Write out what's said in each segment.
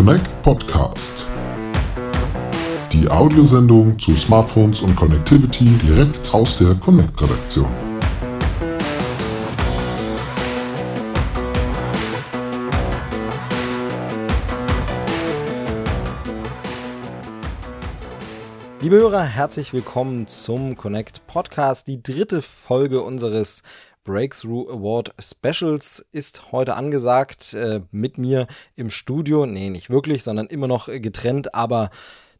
Connect Podcast. Die Audiosendung zu Smartphones und Connectivity direkt aus der Connect-Redaktion. Liebe Hörer, herzlich willkommen zum Connect Podcast. Die dritte Folge unseres Breakthrough Award Specials ist heute angesagt. Äh, mit mir im Studio. Nee, nicht wirklich, sondern immer noch getrennt, aber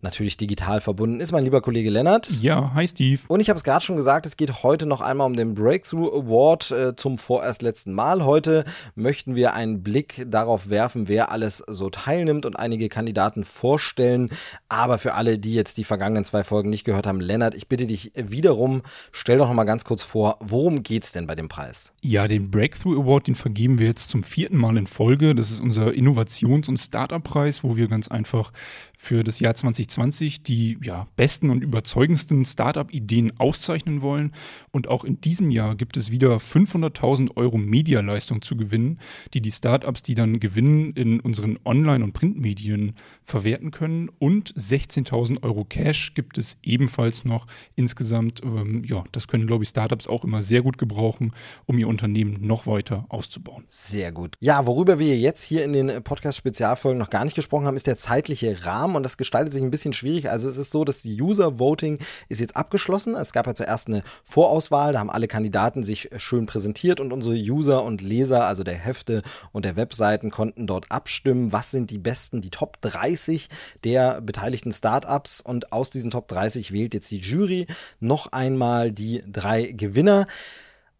natürlich digital verbunden ist mein lieber Kollege Lennart. Ja, hi Steve. Und ich habe es gerade schon gesagt, es geht heute noch einmal um den Breakthrough Award äh, zum vorerst letzten Mal. Heute möchten wir einen Blick darauf werfen, wer alles so teilnimmt und einige Kandidaten vorstellen. Aber für alle, die jetzt die vergangenen zwei Folgen nicht gehört haben, Lennart, ich bitte dich wiederum, stell doch noch mal ganz kurz vor, worum geht es denn bei dem Preis? Ja, den Breakthrough Award, den vergeben wir jetzt zum vierten Mal in Folge. Das ist unser Innovations- und Startup-Preis, wo wir ganz einfach für das Jahr 2020 die ja, besten und überzeugendsten Startup-Ideen auszeichnen wollen. Und auch in diesem Jahr gibt es wieder 500.000 Euro Medialeistung zu gewinnen, die die Startups, die dann gewinnen, in unseren Online- und Printmedien verwerten können. Und 16.000 Euro Cash gibt es ebenfalls noch insgesamt. Ähm, ja, das können, glaube ich, Startups auch immer sehr gut gebrauchen, um ihr Unternehmen noch weiter auszubauen. Sehr gut. Ja, worüber wir jetzt hier in den Podcast-Spezialfolgen noch gar nicht gesprochen haben, ist der zeitliche Rahmen und das gestaltet sich ein bisschen schwierig. Also es ist so, dass die User Voting ist jetzt abgeschlossen. Es gab ja zuerst eine Vorauswahl, da haben alle Kandidaten sich schön präsentiert und unsere User und Leser, also der Hefte und der Webseiten, konnten dort abstimmen, was sind die besten, die Top 30 der beteiligten Startups und aus diesen Top 30 wählt jetzt die Jury noch einmal die drei Gewinner.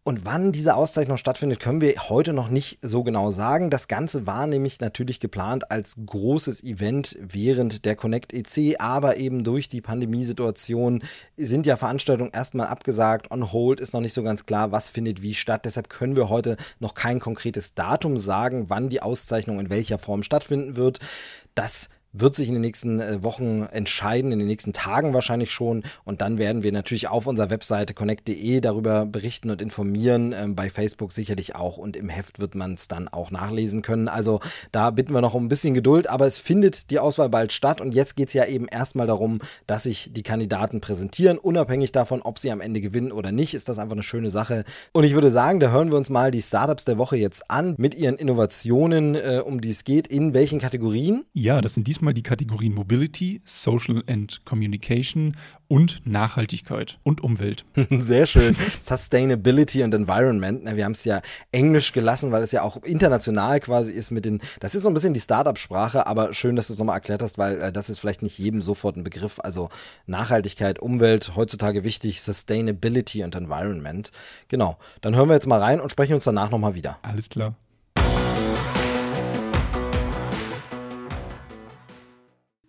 Und wann diese Auszeichnung stattfindet, können wir heute noch nicht so genau sagen. Das Ganze war nämlich natürlich geplant als großes Event während der Connect EC, aber eben durch die Pandemiesituation sind ja Veranstaltungen erstmal abgesagt. On hold ist noch nicht so ganz klar, was findet wie statt. Deshalb können wir heute noch kein konkretes Datum sagen, wann die Auszeichnung in welcher Form stattfinden wird. Das wird sich in den nächsten äh, Wochen entscheiden, in den nächsten Tagen wahrscheinlich schon. Und dann werden wir natürlich auf unserer Webseite connect.de darüber berichten und informieren. Ähm, bei Facebook sicherlich auch. Und im Heft wird man es dann auch nachlesen können. Also da bitten wir noch um ein bisschen Geduld. Aber es findet die Auswahl bald statt. Und jetzt geht es ja eben erstmal darum, dass sich die Kandidaten präsentieren. Unabhängig davon, ob sie am Ende gewinnen oder nicht, ist das einfach eine schöne Sache. Und ich würde sagen, da hören wir uns mal die Startups der Woche jetzt an mit ihren Innovationen, äh, um die es geht. In welchen Kategorien? Ja, das sind diesmal diesmal die Kategorien Mobility, Social and Communication und Nachhaltigkeit und Umwelt. Sehr schön. Sustainability and Environment. Wir haben es ja englisch gelassen, weil es ja auch international quasi ist mit den, das ist so ein bisschen die Startup-Sprache, aber schön, dass du es nochmal erklärt hast, weil äh, das ist vielleicht nicht jedem sofort ein Begriff. Also Nachhaltigkeit, Umwelt, heutzutage wichtig, Sustainability and Environment. Genau. Dann hören wir jetzt mal rein und sprechen uns danach nochmal wieder. Alles klar.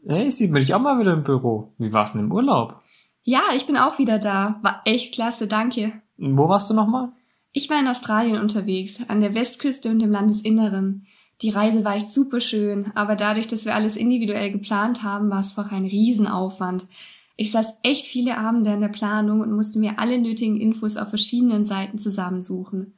Hey, sieht man dich auch mal wieder im Büro. Wie war's denn im Urlaub? Ja, ich bin auch wieder da. War echt klasse, danke. Wo warst du nochmal? Ich war in Australien unterwegs, an der Westküste und im Landesinneren. Die Reise war echt super schön, aber dadurch, dass wir alles individuell geplant haben, war es einfach ein Riesenaufwand. Ich saß echt viele Abende in der Planung und musste mir alle nötigen Infos auf verschiedenen Seiten zusammensuchen.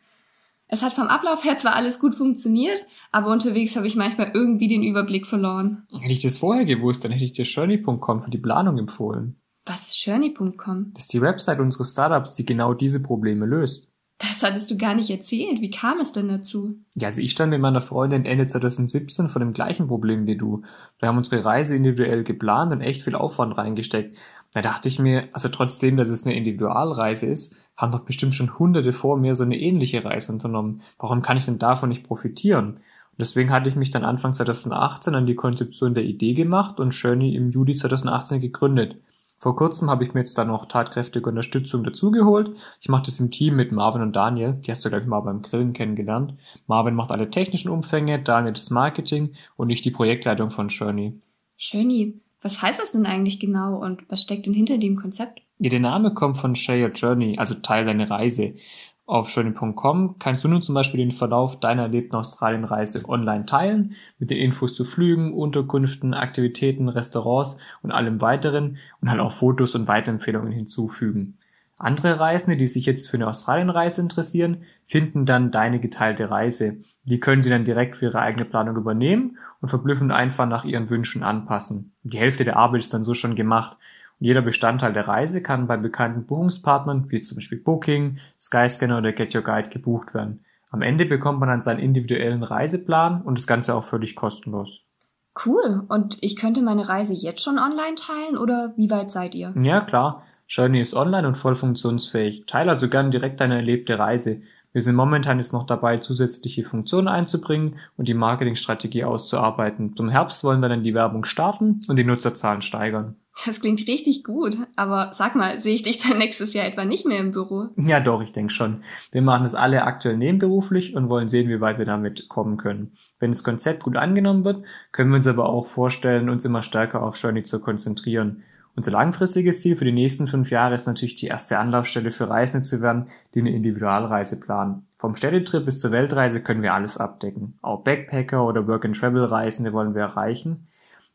Es hat vom Ablauf her zwar alles gut funktioniert, aber unterwegs habe ich manchmal irgendwie den Überblick verloren. Hätte ich das vorher gewusst, dann hätte ich dir Journey.com für die Planung empfohlen. Was ist Journey.com? Das ist die Website unseres Startups, die genau diese Probleme löst. Das hattest du gar nicht erzählt. Wie kam es denn dazu? Ja, also ich stand mit meiner Freundin Ende 2017 vor dem gleichen Problem wie du. Wir haben unsere Reise individuell geplant und echt viel Aufwand reingesteckt. Da dachte ich mir, also trotzdem, dass es eine Individualreise ist, haben doch bestimmt schon Hunderte vor mir so eine ähnliche Reise unternommen. Warum kann ich denn davon nicht profitieren? Und deswegen hatte ich mich dann Anfang 2018 an die Konzeption der Idee gemacht und Journey im Juli 2018 gegründet. Vor kurzem habe ich mir jetzt dann noch tatkräftige Unterstützung dazugeholt. Ich mache das im Team mit Marvin und Daniel. Die hast du gleich mal beim Grillen kennengelernt. Marvin macht alle technischen Umfänge, Daniel das Marketing und ich die Projektleitung von Journey. Journey, was heißt das denn eigentlich genau und was steckt denn hinter dem Konzept? Ja, der Name kommt von Share Your Journey, also Teil deine Reise. Auf journey.com kannst du nun zum Beispiel den Verlauf deiner erlebten Australienreise online teilen, mit den Infos zu Flügen, Unterkünften, Aktivitäten, Restaurants und allem weiteren und halt auch Fotos und Weiterempfehlungen hinzufügen. Andere Reisende, die sich jetzt für eine Australienreise interessieren, finden dann deine geteilte Reise. Die können sie dann direkt für ihre eigene Planung übernehmen und verblüffend einfach nach ihren Wünschen anpassen. Die Hälfte der Arbeit ist dann so schon gemacht. Jeder Bestandteil der Reise kann bei bekannten Buchungspartnern, wie zum Beispiel Booking, Skyscanner oder Get Your Guide gebucht werden. Am Ende bekommt man dann seinen individuellen Reiseplan und das Ganze auch völlig kostenlos. Cool. Und ich könnte meine Reise jetzt schon online teilen oder wie weit seid ihr? Ja, klar. Journey ist online und voll funktionsfähig. Teile also gern direkt deine erlebte Reise. Wir sind momentan jetzt noch dabei, zusätzliche Funktionen einzubringen und die Marketingstrategie auszuarbeiten. Zum Herbst wollen wir dann die Werbung starten und die Nutzerzahlen steigern. Das klingt richtig gut. Aber sag mal, sehe ich dich dann nächstes Jahr etwa nicht mehr im Büro? Ja, doch, ich denke schon. Wir machen es alle aktuell nebenberuflich und wollen sehen, wie weit wir damit kommen können. Wenn das Konzept gut angenommen wird, können wir uns aber auch vorstellen, uns immer stärker auf Journey zu konzentrieren. Unser langfristiges Ziel für die nächsten fünf Jahre ist natürlich die erste Anlaufstelle für Reisende zu werden, die eine Individualreise planen. Vom Städtetrip bis zur Weltreise können wir alles abdecken. Auch Backpacker oder Work-and-Travel-Reisende wollen wir erreichen.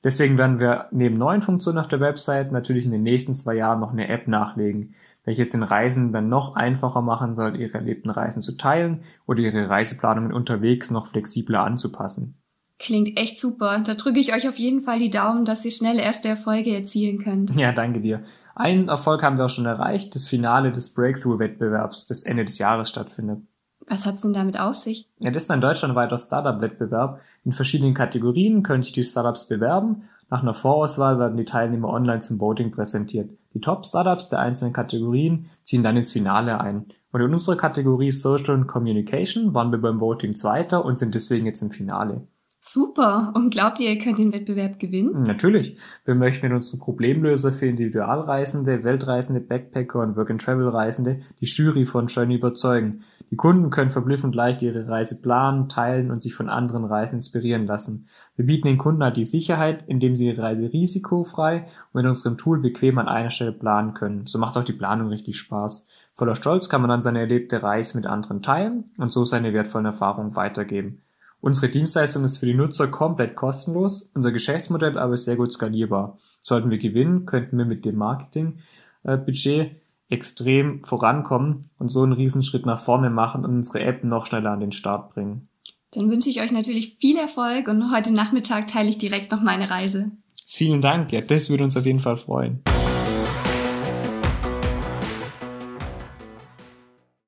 Deswegen werden wir neben neuen Funktionen auf der Website natürlich in den nächsten zwei Jahren noch eine App nachlegen, welches den Reisenden dann noch einfacher machen soll, ihre erlebten Reisen zu teilen oder ihre Reiseplanungen unterwegs noch flexibler anzupassen. Klingt echt super. Da drücke ich euch auf jeden Fall die Daumen, dass ihr schnell erste Erfolge erzielen könnt. Ja, danke dir. Einen Erfolg haben wir auch schon erreicht, das Finale des Breakthrough-Wettbewerbs, das Ende des Jahres stattfindet. Was hat's denn damit auf sich? Ja, das ist ein deutschlandweiter Startup-Wettbewerb. In verschiedenen Kategorien können sich die Startups bewerben. Nach einer Vorauswahl werden die Teilnehmer online zum Voting präsentiert. Die Top-Startups der einzelnen Kategorien ziehen dann ins Finale ein. Und in unserer Kategorie Social and Communication waren wir beim Voting Zweiter und sind deswegen jetzt im Finale. Super. Und glaubt ihr, ihr könnt den Wettbewerb gewinnen? Natürlich. Wir möchten mit unseren Problemlöser für Individualreisende, Weltreisende, Backpacker und Work-and-Travel-Reisende die Jury von Journey überzeugen. Die Kunden können verblüffend leicht ihre Reise planen, teilen und sich von anderen Reisen inspirieren lassen. Wir bieten den Kunden halt die Sicherheit, indem sie ihre Reise risikofrei und in unserem Tool bequem an einer Stelle planen können. So macht auch die Planung richtig Spaß. Voller Stolz kann man dann seine erlebte Reise mit anderen teilen und so seine wertvollen Erfahrungen weitergeben. Unsere Dienstleistung ist für die Nutzer komplett kostenlos, unser Geschäftsmodell aber ist sehr gut skalierbar. Sollten wir gewinnen, könnten wir mit dem Marketingbudget extrem vorankommen und so einen Riesenschritt nach vorne machen und unsere App noch schneller an den Start bringen. Dann wünsche ich euch natürlich viel Erfolg und heute Nachmittag teile ich direkt noch meine Reise. Vielen Dank, ja, das würde uns auf jeden Fall freuen.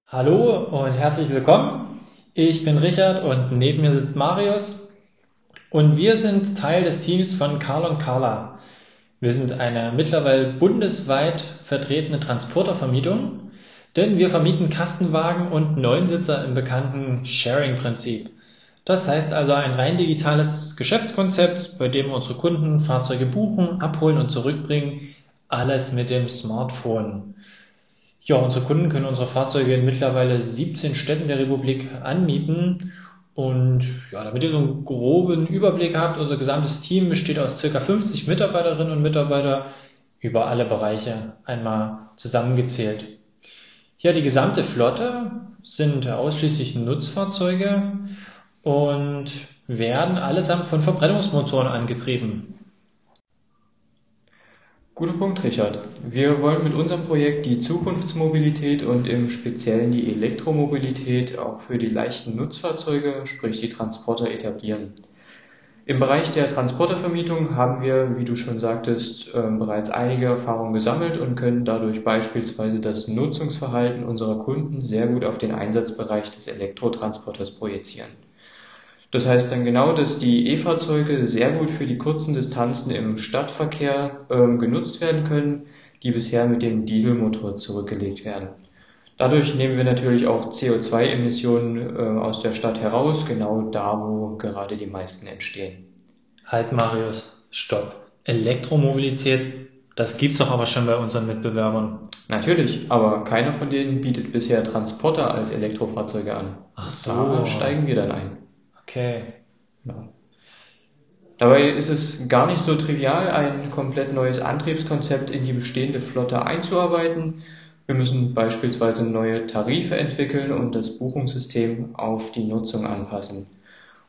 Hallo und herzlich willkommen. Ich bin Richard und neben mir sitzt Marius und wir sind Teil des Teams von Carl und Carla. Wir sind eine mittlerweile bundesweit vertretene Transportervermietung, denn wir vermieten Kastenwagen und Neunsitzer im bekannten Sharing-Prinzip. Das heißt also ein rein digitales Geschäftskonzept, bei dem unsere Kunden Fahrzeuge buchen, abholen und zurückbringen, alles mit dem Smartphone. Ja, unsere Kunden können unsere Fahrzeuge in mittlerweile 17 Städten der Republik anmieten. Und ja, damit ihr so einen groben Überblick habt, unser gesamtes Team besteht aus circa 50 Mitarbeiterinnen und Mitarbeiter über alle Bereiche einmal zusammengezählt. Ja, die gesamte Flotte sind ausschließlich Nutzfahrzeuge und werden allesamt von Verbrennungsmotoren angetrieben. Guter Punkt, Richard. Wir wollen mit unserem Projekt die Zukunftsmobilität und im Speziellen die Elektromobilität auch für die leichten Nutzfahrzeuge, sprich die Transporter, etablieren. Im Bereich der Transportervermietung haben wir, wie du schon sagtest, ähm, bereits einige Erfahrungen gesammelt und können dadurch beispielsweise das Nutzungsverhalten unserer Kunden sehr gut auf den Einsatzbereich des Elektrotransporters projizieren. Das heißt dann genau, dass die E-Fahrzeuge sehr gut für die kurzen Distanzen im Stadtverkehr ähm, genutzt werden können, die bisher mit dem Dieselmotor zurückgelegt werden. Dadurch nehmen wir natürlich auch CO2-Emissionen äh, aus der Stadt heraus, genau da, wo gerade die meisten entstehen. Halt Marius, stopp. Elektromobilität, das gibt's doch aber schon bei unseren Mitbewerbern. Natürlich, aber keiner von denen bietet bisher Transporter als Elektrofahrzeuge an. Ach so. Da steigen wir dann ein. Okay. Ja. Dabei ist es gar nicht so trivial, ein komplett neues Antriebskonzept in die bestehende Flotte einzuarbeiten. Wir müssen beispielsweise neue Tarife entwickeln und das Buchungssystem auf die Nutzung anpassen.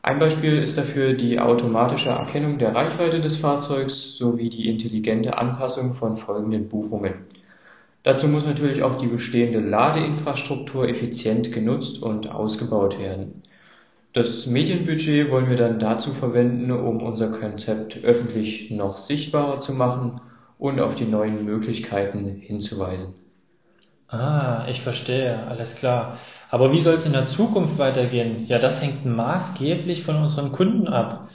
Ein Beispiel ist dafür die automatische Erkennung der Reichweite des Fahrzeugs sowie die intelligente Anpassung von folgenden Buchungen. Dazu muss natürlich auch die bestehende Ladeinfrastruktur effizient genutzt und ausgebaut werden. Das Medienbudget wollen wir dann dazu verwenden, um unser Konzept öffentlich noch sichtbarer zu machen und auf die neuen Möglichkeiten hinzuweisen. Ah, ich verstehe, alles klar. Aber wie soll es in der Zukunft weitergehen? Ja, das hängt maßgeblich von unseren Kunden ab.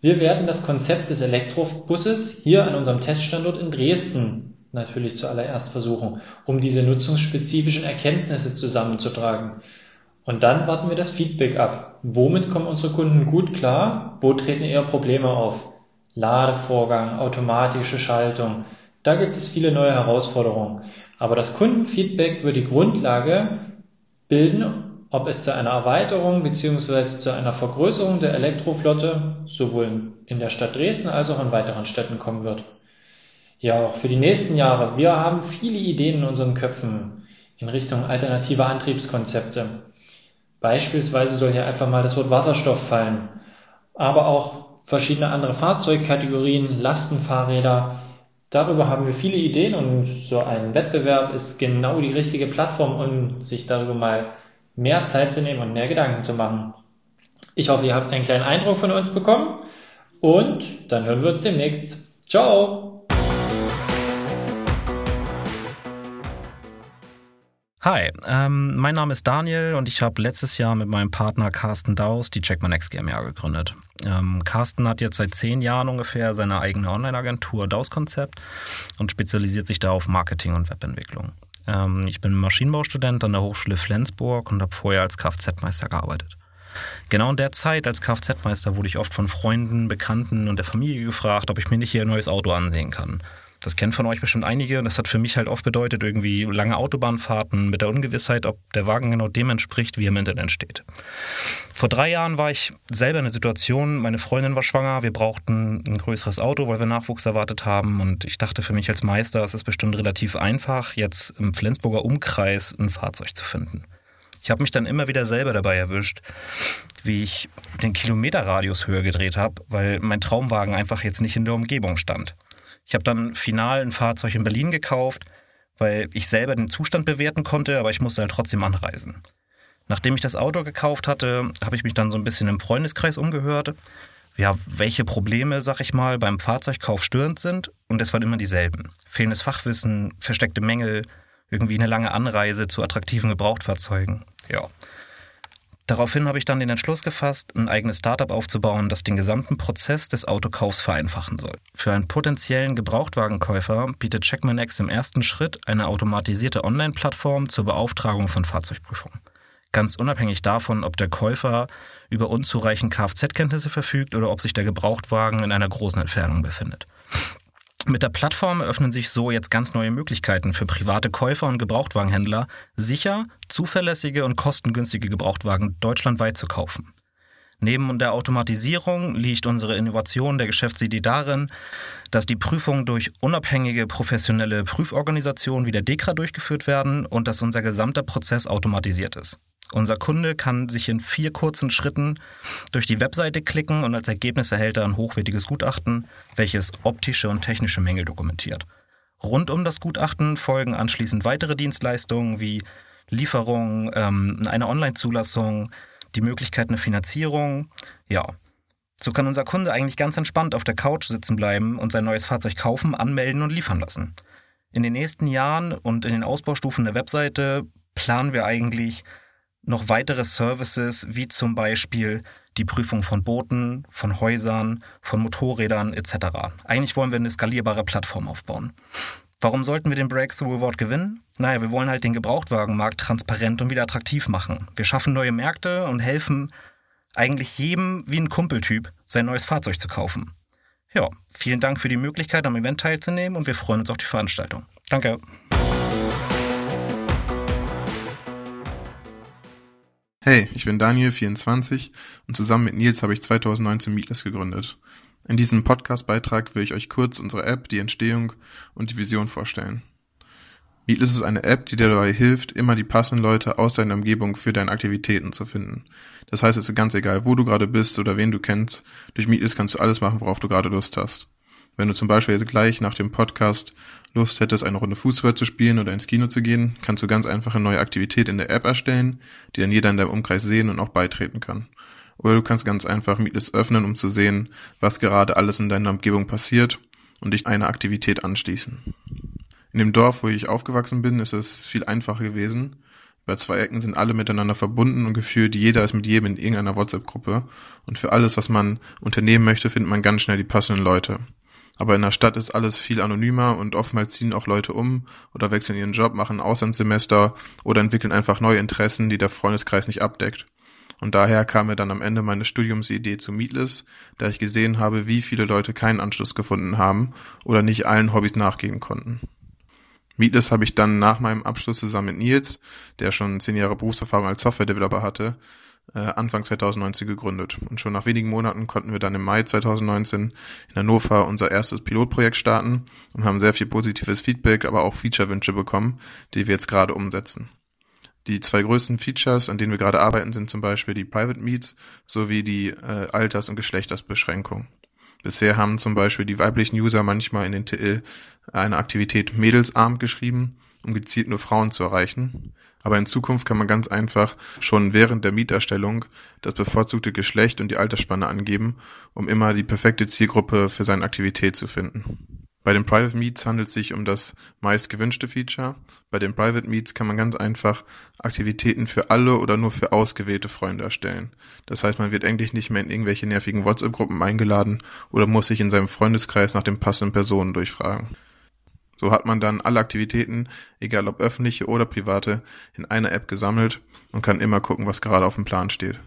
Wir werden das Konzept des Elektrobusses hier an unserem Teststandort in Dresden natürlich zuallererst versuchen, um diese nutzungsspezifischen Erkenntnisse zusammenzutragen. Und dann warten wir das Feedback ab. Womit kommen unsere Kunden gut klar? Wo treten eher Probleme auf? Ladevorgang, automatische Schaltung. Da gibt es viele neue Herausforderungen. Aber das Kundenfeedback wird die Grundlage bilden, ob es zu einer Erweiterung bzw. zu einer Vergrößerung der Elektroflotte sowohl in der Stadt Dresden als auch in weiteren Städten kommen wird. Ja, auch für die nächsten Jahre. Wir haben viele Ideen in unseren Köpfen in Richtung alternativer Antriebskonzepte. Beispielsweise soll hier einfach mal das Wort Wasserstoff fallen, aber auch verschiedene andere Fahrzeugkategorien, Lastenfahrräder. Darüber haben wir viele Ideen und so ein Wettbewerb ist genau die richtige Plattform, um sich darüber mal mehr Zeit zu nehmen und mehr Gedanken zu machen. Ich hoffe, ihr habt einen kleinen Eindruck von uns bekommen und dann hören wir uns demnächst. Ciao! Hi, ähm, mein Name ist Daniel und ich habe letztes Jahr mit meinem Partner Carsten Daus die Checkmanex GmbH gegründet. Ähm, Carsten hat jetzt seit zehn Jahren ungefähr seine eigene Online-Agentur Daus Konzept und spezialisiert sich da auf Marketing und Webentwicklung. Ähm, ich bin Maschinenbaustudent an der Hochschule Flensburg und habe vorher als Kfz-Meister gearbeitet. Genau in der Zeit als Kfz-Meister wurde ich oft von Freunden, Bekannten und der Familie gefragt, ob ich mir nicht hier ein neues Auto ansehen kann. Das kennen von euch bestimmt einige. Das hat für mich halt oft bedeutet, irgendwie lange Autobahnfahrten mit der Ungewissheit, ob der Wagen genau dem entspricht, wie er im Internet steht. Vor drei Jahren war ich selber in der Situation, meine Freundin war schwanger, wir brauchten ein größeres Auto, weil wir Nachwuchs erwartet haben. Und ich dachte für mich als Meister, es ist bestimmt relativ einfach, jetzt im Flensburger Umkreis ein Fahrzeug zu finden. Ich habe mich dann immer wieder selber dabei erwischt, wie ich den Kilometerradius höher gedreht habe, weil mein Traumwagen einfach jetzt nicht in der Umgebung stand. Ich habe dann final ein Fahrzeug in Berlin gekauft, weil ich selber den Zustand bewerten konnte, aber ich musste halt trotzdem anreisen. Nachdem ich das Auto gekauft hatte, habe ich mich dann so ein bisschen im Freundeskreis umgehört, ja, welche Probleme, sag ich mal, beim Fahrzeugkauf störend sind. Und es waren immer dieselben. Fehlendes Fachwissen, versteckte Mängel, irgendwie eine lange Anreise zu attraktiven Gebrauchtfahrzeugen. Ja. Daraufhin habe ich dann den Entschluss gefasst, ein eigenes Startup aufzubauen, das den gesamten Prozess des Autokaufs vereinfachen soll. Für einen potenziellen Gebrauchtwagenkäufer bietet CheckManX im ersten Schritt eine automatisierte Online-Plattform zur Beauftragung von Fahrzeugprüfungen. Ganz unabhängig davon, ob der Käufer über unzureichend Kfz-Kenntnisse verfügt oder ob sich der Gebrauchtwagen in einer großen Entfernung befindet. Mit der Plattform öffnen sich so jetzt ganz neue Möglichkeiten für private Käufer und Gebrauchtwagenhändler, sicher, zuverlässige und kostengünstige Gebrauchtwagen deutschlandweit zu kaufen. Neben der Automatisierung liegt unsere Innovation der Geschäftsidee darin, dass die Prüfungen durch unabhängige professionelle Prüforganisationen wie der DEKRA durchgeführt werden und dass unser gesamter Prozess automatisiert ist. Unser Kunde kann sich in vier kurzen Schritten durch die Webseite klicken und als Ergebnis erhält er ein hochwertiges Gutachten, welches optische und technische Mängel dokumentiert. Rund um das Gutachten folgen anschließend weitere Dienstleistungen wie Lieferung, ähm, eine Online-Zulassung, die Möglichkeit einer Finanzierung. Ja, so kann unser Kunde eigentlich ganz entspannt auf der Couch sitzen bleiben und sein neues Fahrzeug kaufen, anmelden und liefern lassen. In den nächsten Jahren und in den Ausbaustufen der Webseite planen wir eigentlich noch weitere Services wie zum Beispiel die Prüfung von Booten, von Häusern, von Motorrädern etc. Eigentlich wollen wir eine skalierbare Plattform aufbauen. Warum sollten wir den Breakthrough Award gewinnen? Naja, wir wollen halt den Gebrauchtwagenmarkt transparent und wieder attraktiv machen. Wir schaffen neue Märkte und helfen eigentlich jedem wie ein Kumpeltyp, sein neues Fahrzeug zu kaufen. Ja, vielen Dank für die Möglichkeit, am Event teilzunehmen und wir freuen uns auf die Veranstaltung. Danke. Hey, ich bin Daniel, 24 und zusammen mit Nils habe ich 2019 Meetless gegründet. In diesem Podcast-Beitrag will ich euch kurz unsere App, die Entstehung und die Vision vorstellen. Meetless ist eine App, die dir dabei hilft, immer die passenden Leute aus deiner Umgebung für deine Aktivitäten zu finden. Das heißt, es ist ganz egal, wo du gerade bist oder wen du kennst. Durch Meetless kannst du alles machen, worauf du gerade Lust hast. Wenn du zum Beispiel jetzt gleich nach dem Podcast Lust hättest, eine Runde Fußball zu spielen oder ins Kino zu gehen, kannst du ganz einfach eine neue Aktivität in der App erstellen, die dann jeder in deinem Umkreis sehen und auch beitreten kann. Oder du kannst ganz einfach Meetlist öffnen, um zu sehen, was gerade alles in deiner Umgebung passiert und dich einer Aktivität anschließen. In dem Dorf, wo ich aufgewachsen bin, ist es viel einfacher gewesen. Bei zwei Ecken sind alle miteinander verbunden und gefühlt jeder ist mit jedem in irgendeiner WhatsApp-Gruppe. Und für alles, was man unternehmen möchte, findet man ganz schnell die passenden Leute. Aber in der Stadt ist alles viel anonymer und oftmals ziehen auch Leute um oder wechseln ihren Job, machen Auslandssemester oder entwickeln einfach neue Interessen, die der Freundeskreis nicht abdeckt. Und daher kam mir dann am Ende meine Studiumsidee zu Meetless, da ich gesehen habe, wie viele Leute keinen Anschluss gefunden haben oder nicht allen Hobbys nachgehen konnten. Meetless habe ich dann nach meinem Abschluss zusammen mit Nils, der schon zehn Jahre Berufserfahrung als Software-Developer hatte, Anfang 2019 gegründet. Und schon nach wenigen Monaten konnten wir dann im Mai 2019 in Hannover unser erstes Pilotprojekt starten und haben sehr viel positives Feedback, aber auch Feature-Wünsche bekommen, die wir jetzt gerade umsetzen. Die zwei größten Features, an denen wir gerade arbeiten, sind zum Beispiel die Private Meets sowie die äh, Alters- und Geschlechtersbeschränkung. Bisher haben zum Beispiel die weiblichen User manchmal in den Titel eine Aktivität Mädelsabend geschrieben, um gezielt nur Frauen zu erreichen. Aber in Zukunft kann man ganz einfach schon während der Mieterstellung das bevorzugte Geschlecht und die Altersspanne angeben, um immer die perfekte Zielgruppe für seine Aktivität zu finden. Bei den Private Meets handelt es sich um das meist gewünschte Feature. Bei den Private Meets kann man ganz einfach Aktivitäten für alle oder nur für ausgewählte Freunde erstellen. Das heißt, man wird eigentlich nicht mehr in irgendwelche nervigen WhatsApp-Gruppen eingeladen oder muss sich in seinem Freundeskreis nach den passenden Personen durchfragen. So hat man dann alle Aktivitäten, egal ob öffentliche oder private, in einer App gesammelt und kann immer gucken, was gerade auf dem Plan steht.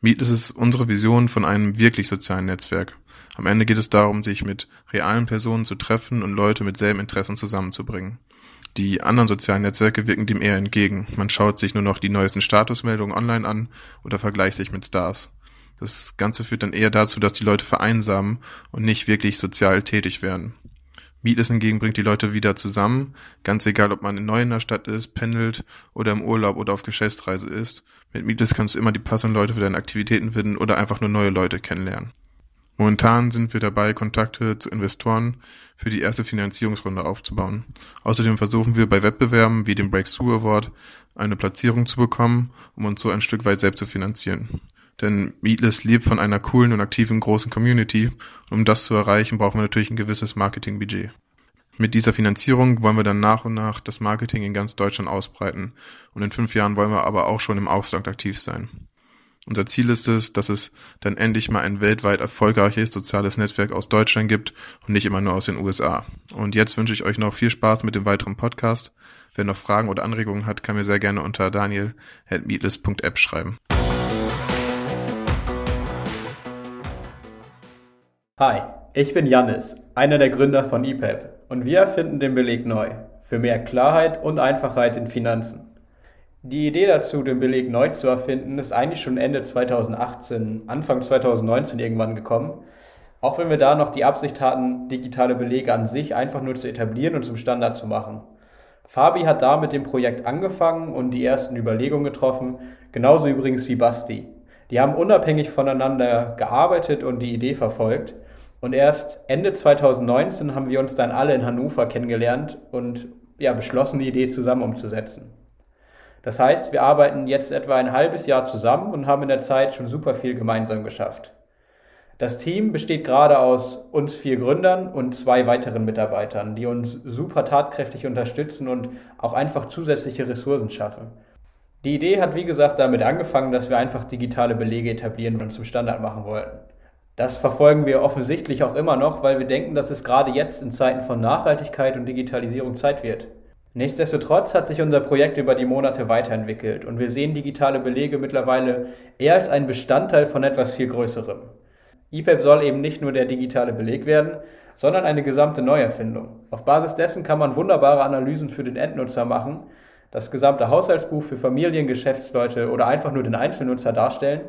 Meet ist unsere Vision von einem wirklich sozialen Netzwerk. Am Ende geht es darum, sich mit realen Personen zu treffen und Leute mit selben Interessen zusammenzubringen. Die anderen sozialen Netzwerke wirken dem eher entgegen. Man schaut sich nur noch die neuesten Statusmeldungen online an oder vergleicht sich mit Stars. Das Ganze führt dann eher dazu, dass die Leute vereinsamen und nicht wirklich sozial tätig werden. Meetless hingegen bringt die Leute wieder zusammen, ganz egal, ob man neu in der Stadt ist, pendelt oder im Urlaub oder auf Geschäftsreise ist. Mit Meetless kannst du immer die passenden Leute für deine Aktivitäten finden oder einfach nur neue Leute kennenlernen. Momentan sind wir dabei, Kontakte zu Investoren für die erste Finanzierungsrunde aufzubauen. Außerdem versuchen wir bei Wettbewerben wie dem Breakthrough Award eine Platzierung zu bekommen, um uns so ein Stück weit selbst zu finanzieren. Denn Meatless lebt von einer coolen und aktiven großen Community. Um das zu erreichen, brauchen wir natürlich ein gewisses Marketingbudget. Mit dieser Finanzierung wollen wir dann nach und nach das Marketing in ganz Deutschland ausbreiten. Und in fünf Jahren wollen wir aber auch schon im Ausland aktiv sein. Unser Ziel ist es, dass es dann endlich mal ein weltweit erfolgreiches soziales Netzwerk aus Deutschland gibt und nicht immer nur aus den USA. Und jetzt wünsche ich euch noch viel Spaß mit dem weiteren Podcast. Wer noch Fragen oder Anregungen hat, kann mir sehr gerne unter daniel.meatless.app schreiben. Hi, ich bin Jannis, einer der Gründer von ePEP und wir erfinden den Beleg neu für mehr Klarheit und Einfachheit in Finanzen. Die Idee dazu, den Beleg neu zu erfinden, ist eigentlich schon Ende 2018, Anfang 2019 irgendwann gekommen. Auch wenn wir da noch die Absicht hatten, digitale Belege an sich einfach nur zu etablieren und zum Standard zu machen. Fabi hat da mit dem Projekt angefangen und die ersten Überlegungen getroffen, genauso übrigens wie Basti. Die haben unabhängig voneinander gearbeitet und die Idee verfolgt. Und erst Ende 2019 haben wir uns dann alle in Hannover kennengelernt und ja, beschlossen, die Idee zusammen umzusetzen. Das heißt, wir arbeiten jetzt etwa ein halbes Jahr zusammen und haben in der Zeit schon super viel gemeinsam geschafft. Das Team besteht gerade aus uns vier Gründern und zwei weiteren Mitarbeitern, die uns super tatkräftig unterstützen und auch einfach zusätzliche Ressourcen schaffen. Die Idee hat wie gesagt damit angefangen, dass wir einfach digitale Belege etablieren und zum Standard machen wollten. Das verfolgen wir offensichtlich auch immer noch, weil wir denken, dass es gerade jetzt in Zeiten von Nachhaltigkeit und Digitalisierung Zeit wird. Nichtsdestotrotz hat sich unser Projekt über die Monate weiterentwickelt und wir sehen digitale Belege mittlerweile eher als einen Bestandteil von etwas viel Größerem. EPEP soll eben nicht nur der digitale Beleg werden, sondern eine gesamte Neuerfindung. Auf Basis dessen kann man wunderbare Analysen für den Endnutzer machen, das gesamte Haushaltsbuch für Familien, Geschäftsleute oder einfach nur den Einzelnutzer darstellen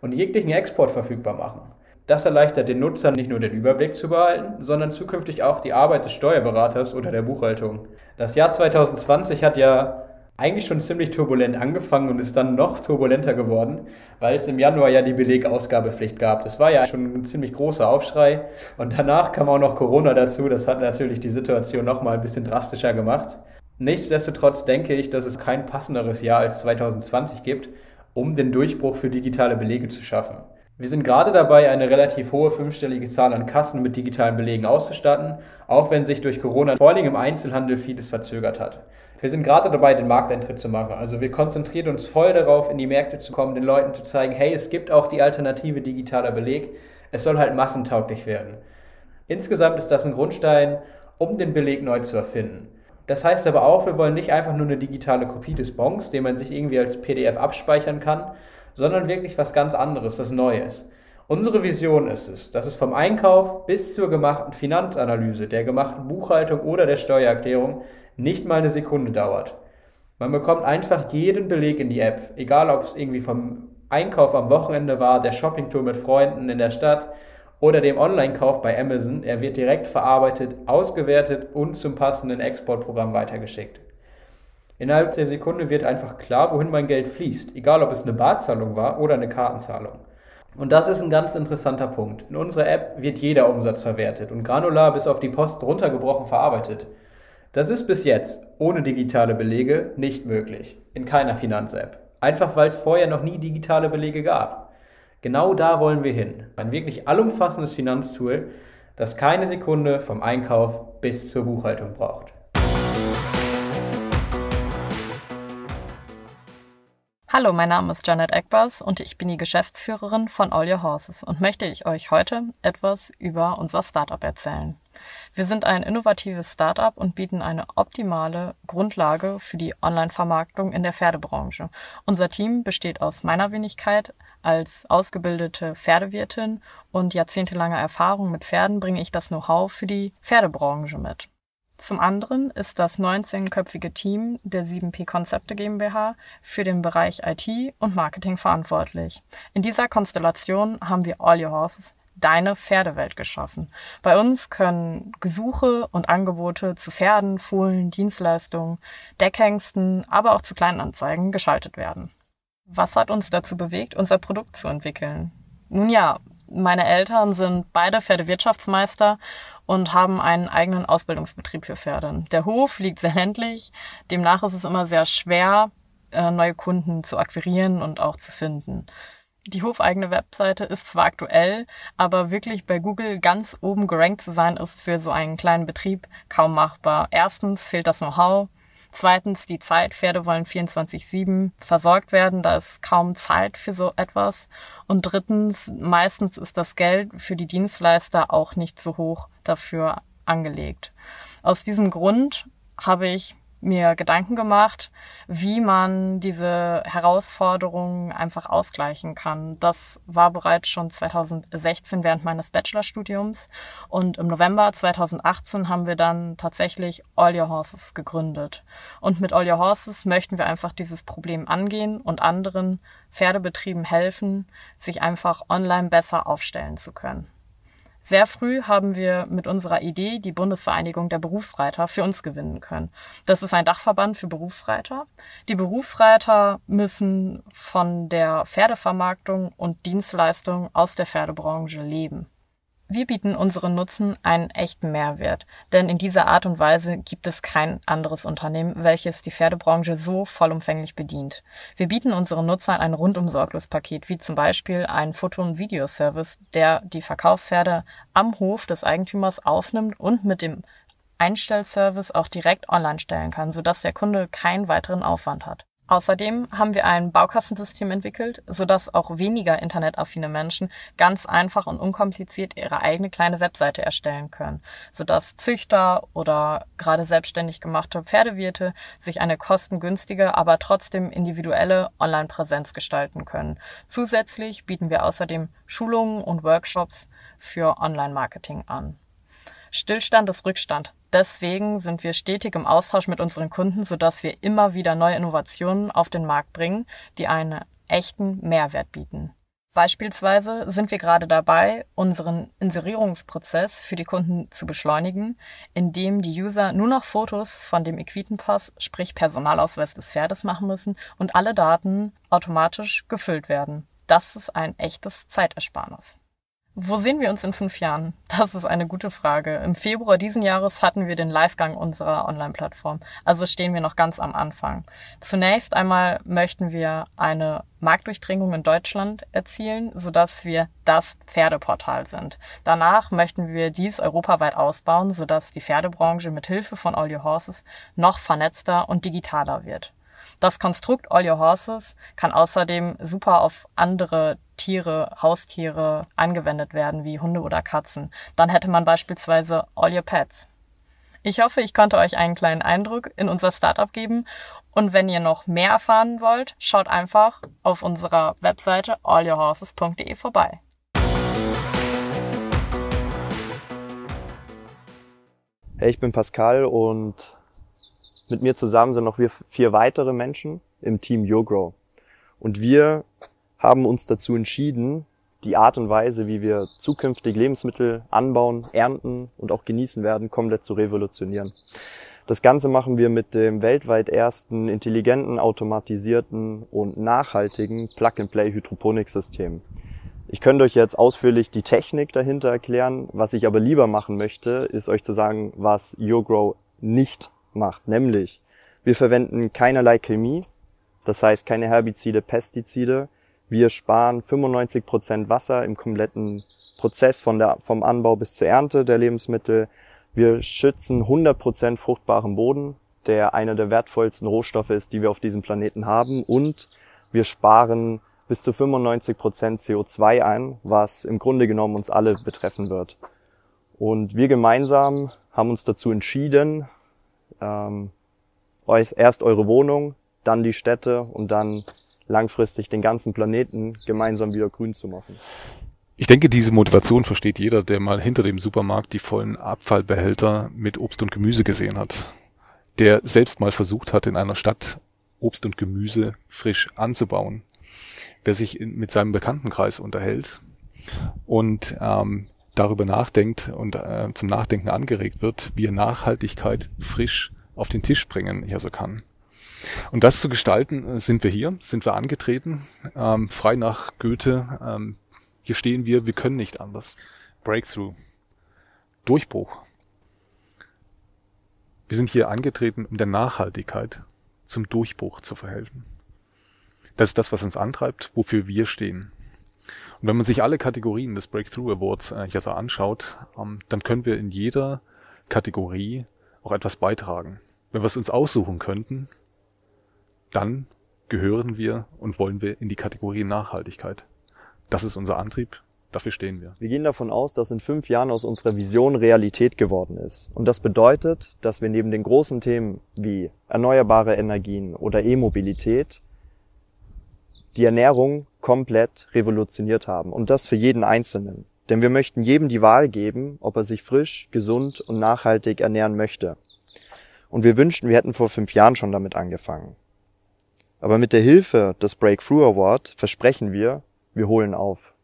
und jeglichen Export verfügbar machen. Das erleichtert den Nutzern nicht nur den Überblick zu behalten, sondern zukünftig auch die Arbeit des Steuerberaters oder der Buchhaltung. Das Jahr 2020 hat ja eigentlich schon ziemlich turbulent angefangen und ist dann noch turbulenter geworden, weil es im Januar ja die Belegausgabepflicht gab. Das war ja schon ein ziemlich großer Aufschrei und danach kam auch noch Corona dazu. Das hat natürlich die Situation noch mal ein bisschen drastischer gemacht. Nichtsdestotrotz denke ich, dass es kein passenderes Jahr als 2020 gibt, um den Durchbruch für digitale Belege zu schaffen. Wir sind gerade dabei, eine relativ hohe fünfstellige Zahl an Kassen mit digitalen Belegen auszustatten, auch wenn sich durch Corona vor allem im Einzelhandel vieles verzögert hat. Wir sind gerade dabei, den Markteintritt zu machen. Also wir konzentrieren uns voll darauf, in die Märkte zu kommen, den Leuten zu zeigen, hey, es gibt auch die Alternative digitaler Beleg. Es soll halt massentauglich werden. Insgesamt ist das ein Grundstein, um den Beleg neu zu erfinden. Das heißt aber auch, wir wollen nicht einfach nur eine digitale Kopie des Bons, den man sich irgendwie als PDF abspeichern kann, sondern wirklich was ganz anderes, was Neues. Unsere Vision ist es, dass es vom Einkauf bis zur gemachten Finanzanalyse, der gemachten Buchhaltung oder der Steuererklärung nicht mal eine Sekunde dauert. Man bekommt einfach jeden Beleg in die App, egal ob es irgendwie vom Einkauf am Wochenende war, der Shoppingtour mit Freunden in der Stadt oder dem Online-Kauf bei Amazon. Er wird direkt verarbeitet, ausgewertet und zum passenden Exportprogramm weitergeschickt. Innerhalb der Sekunde wird einfach klar, wohin mein Geld fließt, egal ob es eine Barzahlung war oder eine Kartenzahlung. Und das ist ein ganz interessanter Punkt. In unserer App wird jeder Umsatz verwertet und granular bis auf die Post runtergebrochen verarbeitet. Das ist bis jetzt ohne digitale Belege nicht möglich. In keiner Finanz-App. Einfach weil es vorher noch nie digitale Belege gab. Genau da wollen wir hin. Ein wirklich allumfassendes Finanztool, das keine Sekunde vom Einkauf bis zur Buchhaltung braucht. Hallo, mein Name ist Janet Eckbars und ich bin die Geschäftsführerin von All Your Horses und möchte ich euch heute etwas über unser Startup erzählen. Wir sind ein innovatives Startup und bieten eine optimale Grundlage für die Online-Vermarktung in der Pferdebranche. Unser Team besteht aus meiner Wenigkeit. Als ausgebildete Pferdewirtin und jahrzehntelanger Erfahrung mit Pferden bringe ich das Know-how für die Pferdebranche mit. Zum anderen ist das 19-köpfige Team der 7P Konzepte GmbH für den Bereich IT und Marketing verantwortlich. In dieser Konstellation haben wir All Your Horses deine Pferdewelt geschaffen. Bei uns können Gesuche und Angebote zu Pferden, Fohlen, Dienstleistungen, Deckhengsten, aber auch zu Kleinanzeigen geschaltet werden. Was hat uns dazu bewegt, unser Produkt zu entwickeln? Nun ja, meine Eltern sind beide Pferdewirtschaftsmeister und haben einen eigenen Ausbildungsbetrieb für Pferde. Der Hof liegt sehr ländlich, demnach ist es immer sehr schwer, äh, neue Kunden zu akquirieren und auch zu finden. Die hofeigene Webseite ist zwar aktuell, aber wirklich bei Google ganz oben gerankt zu sein, ist für so einen kleinen Betrieb kaum machbar. Erstens fehlt das Know-how. Zweitens die Zeit. Pferde wollen 24-7 versorgt werden. Da ist kaum Zeit für so etwas. Und drittens, meistens ist das Geld für die Dienstleister auch nicht so hoch dafür angelegt. Aus diesem Grund habe ich mir Gedanken gemacht, wie man diese Herausforderungen einfach ausgleichen kann. Das war bereits schon 2016 während meines Bachelorstudiums und im November 2018 haben wir dann tatsächlich All Your Horses gegründet. Und mit All Your Horses möchten wir einfach dieses Problem angehen und anderen Pferdebetrieben helfen, sich einfach online besser aufstellen zu können. Sehr früh haben wir mit unserer Idee die Bundesvereinigung der Berufsreiter für uns gewinnen können. Das ist ein Dachverband für Berufsreiter. Die Berufsreiter müssen von der Pferdevermarktung und Dienstleistung aus der Pferdebranche leben. Wir bieten unseren Nutzen einen echten Mehrwert, denn in dieser Art und Weise gibt es kein anderes Unternehmen, welches die Pferdebranche so vollumfänglich bedient. Wir bieten unseren Nutzern ein rundum sorglos Paket, wie zum Beispiel einen Foto- und Videoservice, der die Verkaufspferde am Hof des Eigentümers aufnimmt und mit dem Einstellservice auch direkt online stellen kann, sodass der Kunde keinen weiteren Aufwand hat. Außerdem haben wir ein Baukastensystem entwickelt, sodass auch weniger internetaffine Menschen ganz einfach und unkompliziert ihre eigene kleine Webseite erstellen können, sodass Züchter oder gerade selbstständig gemachte Pferdewirte sich eine kostengünstige, aber trotzdem individuelle Online-Präsenz gestalten können. Zusätzlich bieten wir außerdem Schulungen und Workshops für Online-Marketing an. Stillstand ist Rückstand. Deswegen sind wir stetig im Austausch mit unseren Kunden, sodass wir immer wieder neue Innovationen auf den Markt bringen, die einen echten Mehrwert bieten. Beispielsweise sind wir gerade dabei, unseren Inserierungsprozess für die Kunden zu beschleunigen, indem die User nur noch Fotos von dem Equitenpass, sprich Personalausweis des Pferdes machen müssen und alle Daten automatisch gefüllt werden. Das ist ein echtes Zeitersparnis. Wo sehen wir uns in fünf Jahren? Das ist eine gute Frage. Im Februar diesen Jahres hatten wir den Livegang unserer Online-Plattform, also stehen wir noch ganz am Anfang. Zunächst einmal möchten wir eine Marktdurchdringung in Deutschland erzielen, sodass wir das Pferdeportal sind. Danach möchten wir dies europaweit ausbauen, sodass die Pferdebranche mit Hilfe von All Your Horses noch vernetzter und digitaler wird. Das Konstrukt All Your Horses kann außerdem super auf andere Tiere, Haustiere angewendet werden, wie Hunde oder Katzen. Dann hätte man beispielsweise All Your Pets. Ich hoffe, ich konnte euch einen kleinen Eindruck in unser Startup geben. Und wenn ihr noch mehr erfahren wollt, schaut einfach auf unserer Webseite allyourhorses.de vorbei. Hey, ich bin Pascal und mit mir zusammen sind noch wir vier weitere Menschen im Team YoGrow. Und wir haben uns dazu entschieden, die Art und Weise, wie wir zukünftig Lebensmittel anbauen, ernten und auch genießen werden, komplett zu revolutionieren. Das Ganze machen wir mit dem weltweit ersten intelligenten, automatisierten und nachhaltigen Plug-and-Play-Hydroponik-System. Ich könnte euch jetzt ausführlich die Technik dahinter erklären. Was ich aber lieber machen möchte, ist euch zu sagen, was YoGrow nicht macht. Nämlich, wir verwenden keinerlei Chemie, das heißt keine Herbizide, Pestizide. Wir sparen 95 Prozent Wasser im kompletten Prozess von der, vom Anbau bis zur Ernte der Lebensmittel. Wir schützen 100 Prozent fruchtbaren Boden, der einer der wertvollsten Rohstoffe ist, die wir auf diesem Planeten haben. Und wir sparen bis zu 95 Prozent CO2 ein, was im Grunde genommen uns alle betreffen wird. Und wir gemeinsam haben uns dazu entschieden, ähm, erst eure Wohnung, dann die Städte und dann langfristig den ganzen Planeten gemeinsam wieder grün zu machen. Ich denke, diese Motivation versteht jeder, der mal hinter dem Supermarkt die vollen Abfallbehälter mit Obst und Gemüse gesehen hat. Der selbst mal versucht hat, in einer Stadt Obst und Gemüse frisch anzubauen. Wer sich in, mit seinem Bekanntenkreis unterhält und ähm, darüber nachdenkt und äh, zum Nachdenken angeregt wird, wie er Nachhaltigkeit frisch auf den Tisch bringen hier so kann. Und das zu gestalten, äh, sind wir hier, sind wir angetreten, ähm, frei nach Goethe. Ähm, hier stehen wir, wir können nicht anders. Breakthrough. Durchbruch. Wir sind hier angetreten, um der Nachhaltigkeit zum Durchbruch zu verhelfen. Das ist das, was uns antreibt, wofür wir stehen. Und wenn man sich alle Kategorien des Breakthrough Awards äh, so anschaut, ähm, dann können wir in jeder Kategorie auch etwas beitragen. Wenn wir es uns aussuchen könnten, dann gehören wir und wollen wir in die Kategorie Nachhaltigkeit. Das ist unser Antrieb, dafür stehen wir. Wir gehen davon aus, dass in fünf Jahren aus unserer Vision Realität geworden ist. Und das bedeutet, dass wir neben den großen Themen wie erneuerbare Energien oder E-Mobilität die Ernährung komplett revolutioniert haben. Und das für jeden Einzelnen. Denn wir möchten jedem die Wahl geben, ob er sich frisch, gesund und nachhaltig ernähren möchte. Und wir wünschten, wir hätten vor fünf Jahren schon damit angefangen. Aber mit der Hilfe des Breakthrough Award versprechen wir, wir holen auf.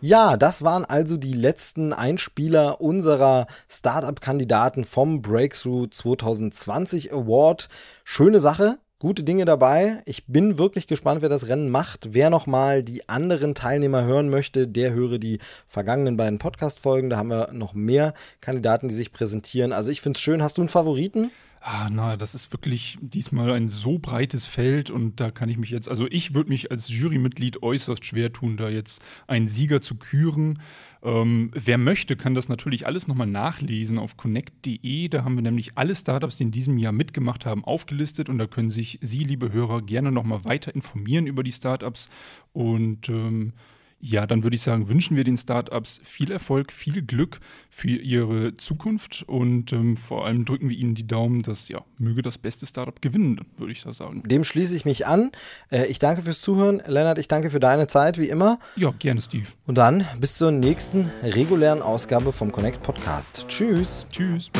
Ja, das waren also die letzten Einspieler unserer Startup-Kandidaten vom Breakthrough 2020 Award. Schöne Sache gute Dinge dabei. Ich bin wirklich gespannt, wer das Rennen macht. Wer nochmal die anderen Teilnehmer hören möchte, der höre die vergangenen beiden Podcast-Folgen. Da haben wir noch mehr Kandidaten, die sich präsentieren. Also ich finde es schön. Hast du einen Favoriten? Ah, na, das ist wirklich diesmal ein so breites Feld und da kann ich mich jetzt, also ich würde mich als Jurymitglied äußerst schwer tun, da jetzt einen Sieger zu küren. Ähm, wer möchte, kann das natürlich alles nochmal nachlesen auf connect.de. Da haben wir nämlich alle Startups, die in diesem Jahr mitgemacht haben, aufgelistet und da können sich Sie, liebe Hörer, gerne nochmal weiter informieren über die Startups und ähm, ja, dann würde ich sagen, wünschen wir den Startups viel Erfolg, viel Glück für ihre Zukunft und ähm, vor allem drücken wir ihnen die Daumen, dass ja, möge das beste Startup gewinnen, würde ich da sagen. Dem schließe ich mich an. Äh, ich danke fürs Zuhören. Lennart, ich danke für deine Zeit, wie immer. Ja, gerne, Steve. Und dann bis zur nächsten regulären Ausgabe vom Connect Podcast. Tschüss. Tschüss.